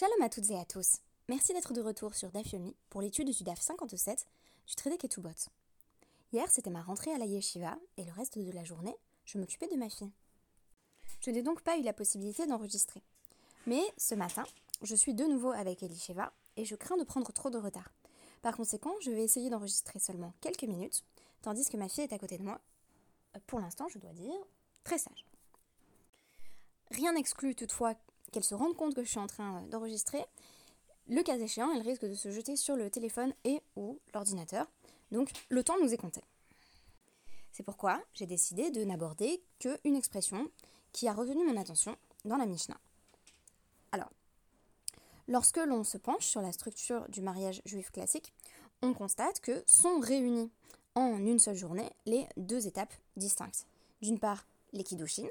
Shalom à toutes et à tous. Merci d'être de retour sur DAF Yomi pour l'étude du DAF 57 du traité Ketubot. Hier, c'était ma rentrée à la yeshiva et le reste de la journée, je m'occupais de ma fille. Je n'ai donc pas eu la possibilité d'enregistrer. Mais ce matin, je suis de nouveau avec Elisheva et je crains de prendre trop de retard. Par conséquent, je vais essayer d'enregistrer seulement quelques minutes, tandis que ma fille est à côté de moi. Pour l'instant, je dois dire, très sage. Rien n'exclut toutefois qu'elle se rende compte que je suis en train euh, d'enregistrer, le cas échéant, elle risque de se jeter sur le téléphone et ou l'ordinateur. Donc le temps nous est compté. C'est pourquoi j'ai décidé de n'aborder qu'une expression qui a retenu mon attention dans la Mishnah. Alors, lorsque l'on se penche sur la structure du mariage juif classique, on constate que sont réunies en une seule journée les deux étapes distinctes. D'une part, les kiddushin,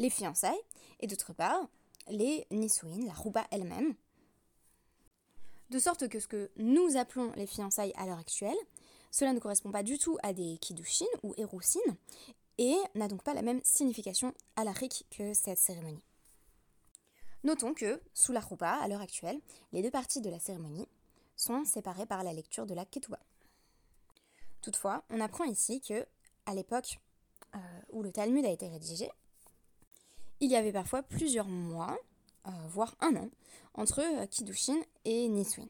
les fiançailles, et d'autre part, les nisouin, la rouba elle-même. De sorte que ce que nous appelons les fiançailles à l'heure actuelle, cela ne correspond pas du tout à des kiddushin ou erousin, et n'a donc pas la même signification à la que cette cérémonie. Notons que, sous la rouba, à l'heure actuelle, les deux parties de la cérémonie sont séparées par la lecture de la ketouba. Toutefois, on apprend ici que, à l'époque euh, où le Talmud a été rédigé, il y avait parfois plusieurs mois, euh, voire un an, entre euh, Kiddushin et Niswin.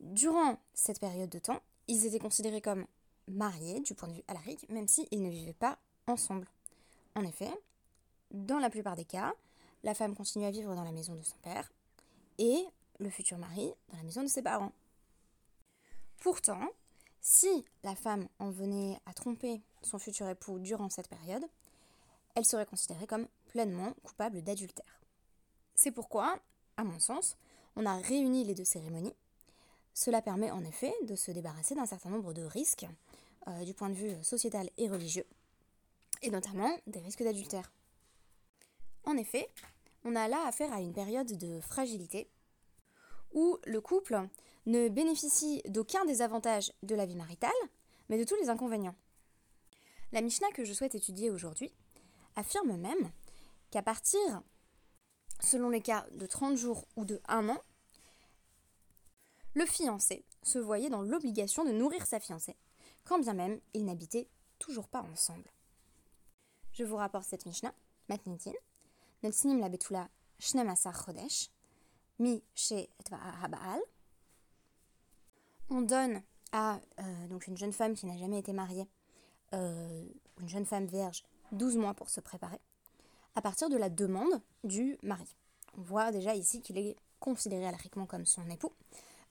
Durant cette période de temps, ils étaient considérés comme mariés du point de vue alarique, même s'ils ne vivaient pas ensemble. En effet, dans la plupart des cas, la femme continue à vivre dans la maison de son père et le futur mari dans la maison de ses parents. Pourtant, si la femme en venait à tromper son futur époux durant cette période, elle serait considérée comme pleinement coupable d'adultère. C'est pourquoi, à mon sens, on a réuni les deux cérémonies. Cela permet en effet de se débarrasser d'un certain nombre de risques euh, du point de vue sociétal et religieux, et notamment des risques d'adultère. En effet, on a là affaire à une période de fragilité où le couple ne bénéficie d'aucun des avantages de la vie maritale, mais de tous les inconvénients. La Mishnah que je souhaite étudier aujourd'hui affirme même qu'à partir, selon les cas de 30 jours ou de 1 an, le fiancé se voyait dans l'obligation de nourrir sa fiancée, quand bien même ils n'habitaient toujours pas ensemble. Je vous rapporte cette Mishnah, Matnitin, Nelsinim la Betula Shnemasar Chodesh, Mi She Haba'al. On donne à euh, donc une jeune femme qui n'a jamais été mariée, euh, une jeune femme vierge, 12 mois pour se préparer, à partir de la demande du mari. On voit déjà ici qu'il est considéré alariquement comme son époux,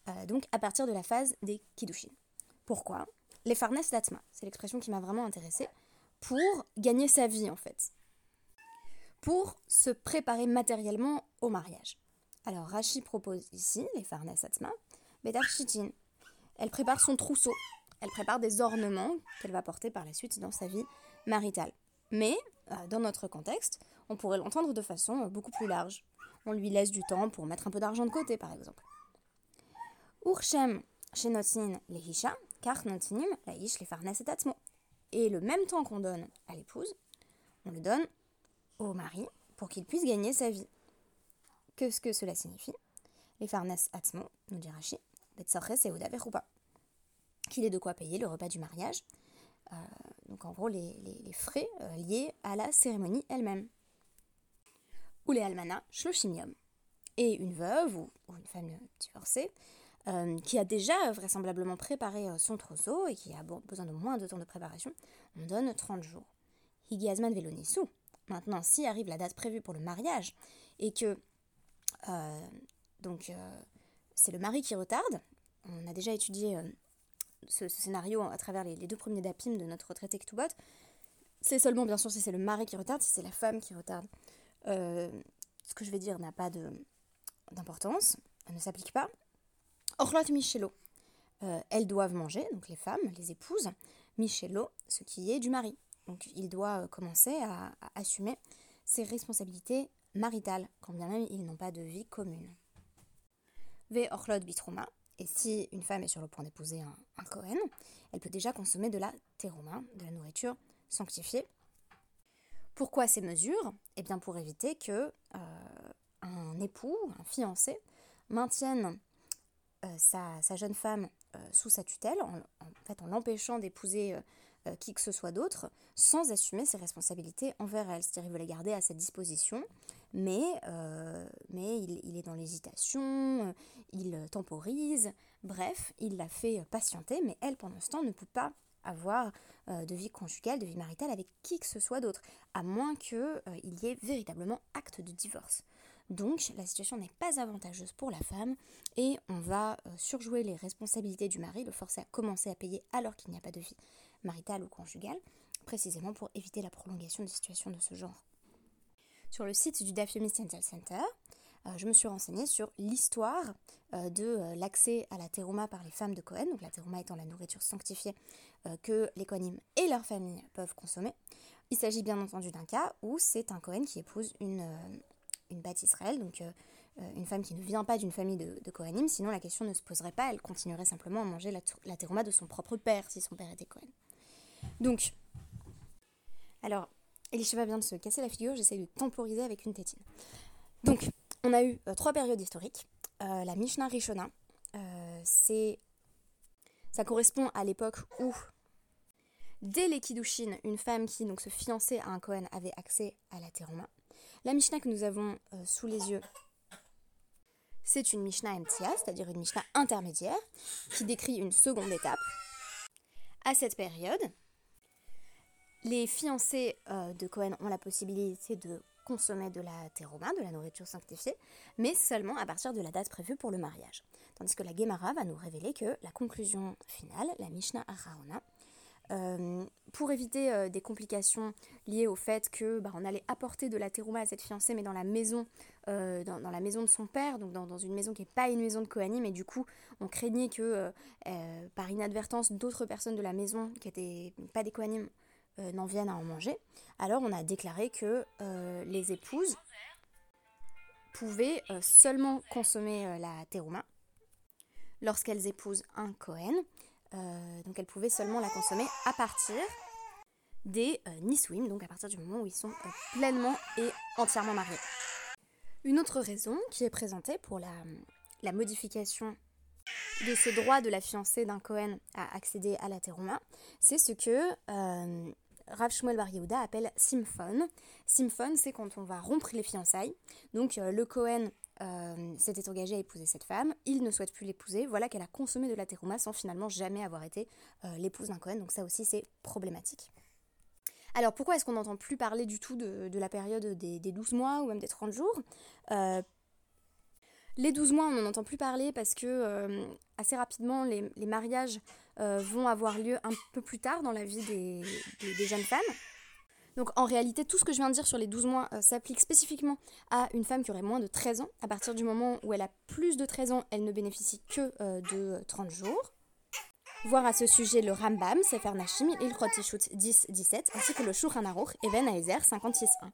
euh, donc à partir de la phase des kiddushin. Pourquoi? Les farnes d'atma, c'est l'expression qui m'a vraiment intéressée, pour gagner sa vie en fait, pour se préparer matériellement au mariage. Alors Rashi propose ici les farnes atma, Bedarchitin. Elle prépare son trousseau, elle prépare des ornements qu'elle va porter par la suite dans sa vie maritale. Mais, dans notre contexte, on pourrait l'entendre de façon euh, beaucoup plus large. On lui laisse du temps pour mettre un peu d'argent de côté, par exemple. Lehisha, car notinim laish les et Et le même temps qu'on donne à l'épouse, on le donne au mari pour qu'il puisse gagner sa vie. Qu'est-ce que cela signifie Les farnes atmo, nous dit Rashi, et qu'il ait de quoi payer le repas du mariage, euh, donc en gros les, frais euh, liés à la cérémonie elle-même. Ou les almanas, shloshimium. Et une veuve ou, une femme divorcée euh, qui a déjà vraisemblablement préparé son trousseau et qui a besoin de moins de temps de préparation, on donne 30 jours. Higiasman velonissu. Maintenant, si arrive la date prévue pour le mariage et que donc c'est le mari qui retarde, on a déjà étudié ce, scénario à travers les, deux premiers dapim de notre traité Ktubot, c'est seulement bien sûr si c'est le mari qui retarde, si c'est la femme qui retarde. Euh, ce que je vais dire n'a pas d'importance, elle ne s'applique pas. Orlot Michelot, euh, elles doivent manger, donc les femmes, les épouses, Michelot, ce qui est du mari. Donc il doit euh, commencer à, assumer ses responsabilités maritales, quand bien même ils n'ont pas de vie commune. Ve Orlot Bitrouma, et si une femme est sur le point d'épouser un, un elle peut déjà consommer de la terouma, de la nourriture sanctifiée. Pourquoi ces mesures? Eh bien pour éviter que euh, un époux, un fiancé, maintienne sa, jeune femme sous sa tutelle, en, fait, en l'empêchant d'épouser qui que ce soit d'autre, sans assumer ses responsabilités envers elle. C'est-à-dire, il veut les garder à sa disposition, mais, mais il, il, est dans l'hésitation, il temporise, bref, il la fait patienter, mais elle, pendant ce temps, ne peut pas avoir euh, de vie conjugale, de vie maritale avec qui que ce soit d'autre, à moins qu'il euh, y ait véritablement acte de divorce. Donc la situation n'est pas avantageuse pour la femme et on va euh, surjouer les responsabilités du mari, le forcer à commencer à payer alors qu'il n'y a pas de vie maritale ou conjugale, précisément pour éviter la prolongation de situations de ce genre. Sur le site du Dafyomi Central Center, je me suis renseignée sur l'histoire de l'accès à la terouma par les femmes de Cohen, donc la terouma étant la nourriture sanctifiée euh, que les Kohanim et leurs familles peuvent consommer. Il s'agit bien entendu d'un cas où c'est un Kohen qui épouse une, euh, une Bat Israël, donc euh, une femme qui ne vient pas d'une famille de, de Kohanim, sinon la question ne se poserait pas, elle continuerait simplement à manger la, la terouma de son propre père si son père était Kohen. Donc, alors, Elisheva vient de se casser la figure, j'essaie de temporiser avec une tétine. Donc, on a eu trois périodes historiques. la Mishnah Rishona, c'est ça correspond à l'époque où, dès les Kiddushin, une femme qui donc se fiançait à un Cohen avait accès à la terouma. La Mishnah que nous avons euh, sous les yeux, c'est une Mishnah MTA, c'est-à-dire une Mishnah intermédiaire, qui décrit une seconde étape. À cette période, les fiancés euh, de Cohen ont la possibilité de consommer de la terouma, de la nourriture sanctifiée, mais seulement à partir de la date prévue pour le mariage. Tandis que la Gemara va nous révéler que la conclusion finale, la Mishnah Araona, euh, pour éviter euh, des complications liées au fait que bah, on allait apporter de la terouma à cette fiancée, mais dans la maison, euh, dans, la maison de son père, donc dans, une maison qui n'est pas une maison de Kohanim, et du coup on craignait que par inadvertance d'autres personnes de la maison qui n'étaient pas des Kohanim n'en viennent à en manger. Alors on a déclaré que les épouses pouvaient seulement consommer la terouma lorsqu'elles épousent un Cohen. Euh, donc elles pouvaient seulement la consommer à partir des euh, donc à partir du moment où ils sont euh, pleinement et entièrement mariés. Une autre raison qui est présentée pour la, modification de ce droit de la fiancée d'un Cohen à accéder à la terouma, c'est ce que euh, Rav Shmuel Bar Yehuda appelle simphon. Simphon, c'est quand on va rompre les fiançailles. Donc le Cohen euh, s'était engagé à épouser cette femme, il ne souhaite plus l'épouser, voilà qu'elle a consommé de la terouma sans finalement jamais avoir été euh, l'épouse d'un Cohen, donc ça aussi c'est problématique. Alors pourquoi est-ce qu'on n'entend plus parler du tout de, la période des, 12 mois ou même des 30 jours? Euh, Les 12 mois on n'en entend plus parler parce que assez rapidement les, mariages vont avoir lieu un peu plus tard dans la vie des jeunes femmes. Donc en réalité, tout ce que je viens de dire sur les 12 mois euh, s'applique spécifiquement à une femme qui aurait moins de 13 ans. À partir du moment où elle a plus de 13 ans, elle ne bénéficie que euh, de 30 jours. Voir à ce sujet le Rambam, Sefer Nashim, Il 10-17, ainsi que le Shulchan Aruch, Even Haezer 56.1.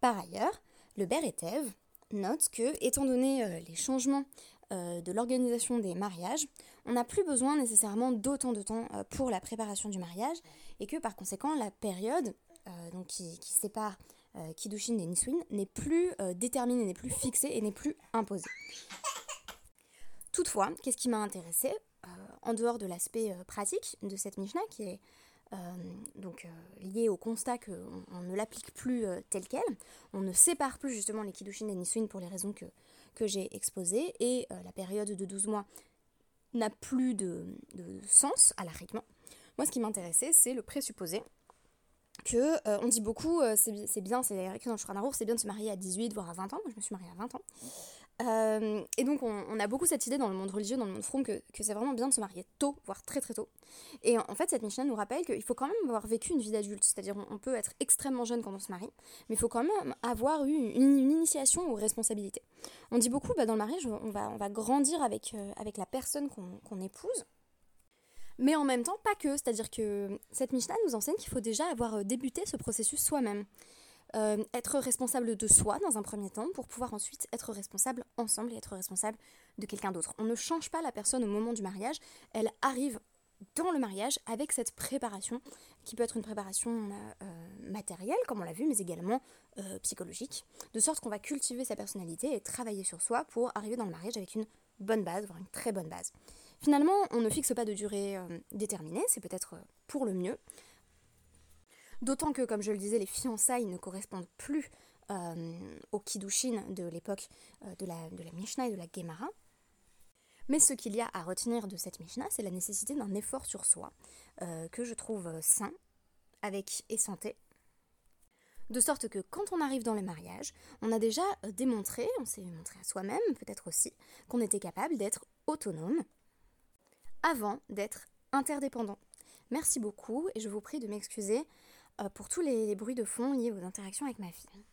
Par ailleurs, le Beretev note que, étant donné euh, les changements de l'organisation des mariages, on n'a plus besoin nécessairement d'autant de temps pour la préparation du mariage et que par conséquent la période euh, qui, sépare euh, Kiddushin et Niswin n'est plus euh, déterminée, n'est plus fixée et n'est plus imposée. Toutefois, qu'est-ce qui m'a intéressé en dehors de l'aspect pratique de cette Mishnah qui est donc lié au constat qu'on ne l'applique plus tel quel, on ne sépare plus justement les Kiddushin et Niswin pour les raisons que, que j'ai exposées et la période de 12 mois n'a plus de, de sens à l'arrêtement. Moi, ce qui m'intéressait, c'est le présupposé que euh, on dit beaucoup, euh, c'est bien, c'est écrit dans le c'est bien de se marier à 18, voire à 20 ans. Moi, je me suis mariée à 20 ans. Euh, et donc, on, a beaucoup cette idée dans le monde religieux, dans le monde fromm, que, c'est vraiment bien de se marier tôt, voire très très tôt. Et en, fait, cette Mishnah nous rappelle qu'il faut quand même avoir vécu une vie d'adulte. C'est-à-dire, on, peut être extrêmement jeune quand on se marie, mais il faut quand même avoir eu une, initiation aux responsabilités. On dit beaucoup, bah, dans le mariage, on va, grandir avec, avec la personne qu'on épouse. Mais en même temps, pas que. C'est-à-dire que cette Mishnah nous enseigne qu'il faut déjà avoir euh, débuté ce processus soi-même. Euh, être responsable de soi dans un premier temps pour pouvoir ensuite être responsable ensemble et être responsable de quelqu'un d'autre. On ne change pas la personne au moment du mariage, elle arrive dans le mariage avec cette préparation qui peut être une préparation matérielle comme on l'a vu mais également psychologique de sorte qu'on va cultiver sa personnalité et travailler sur soi pour arriver dans le mariage avec une bonne base voire une très bonne base finalement on ne fixe pas de durée déterminée c'est peut-être pour le mieux D'autant que, comme je le disais, les fiançailles ne correspondent plus euh, au Kiddushin de l'époque euh, de, la, de Mishnah et de la Gemara. Mais ce qu'il y a à retenir de cette Mishnah, c'est la nécessité d'un effort sur soi, euh, que je trouve sain, avec et santé. De sorte que quand on arrive dans le mariage, on a déjà démontré, on s'est montré à soi-même peut-être aussi, qu'on était capable d'être autonome avant d'être interdépendant. Merci beaucoup et je vous prie de m'excuser pour tous les bruits de fond liés aux interactions avec ma fille.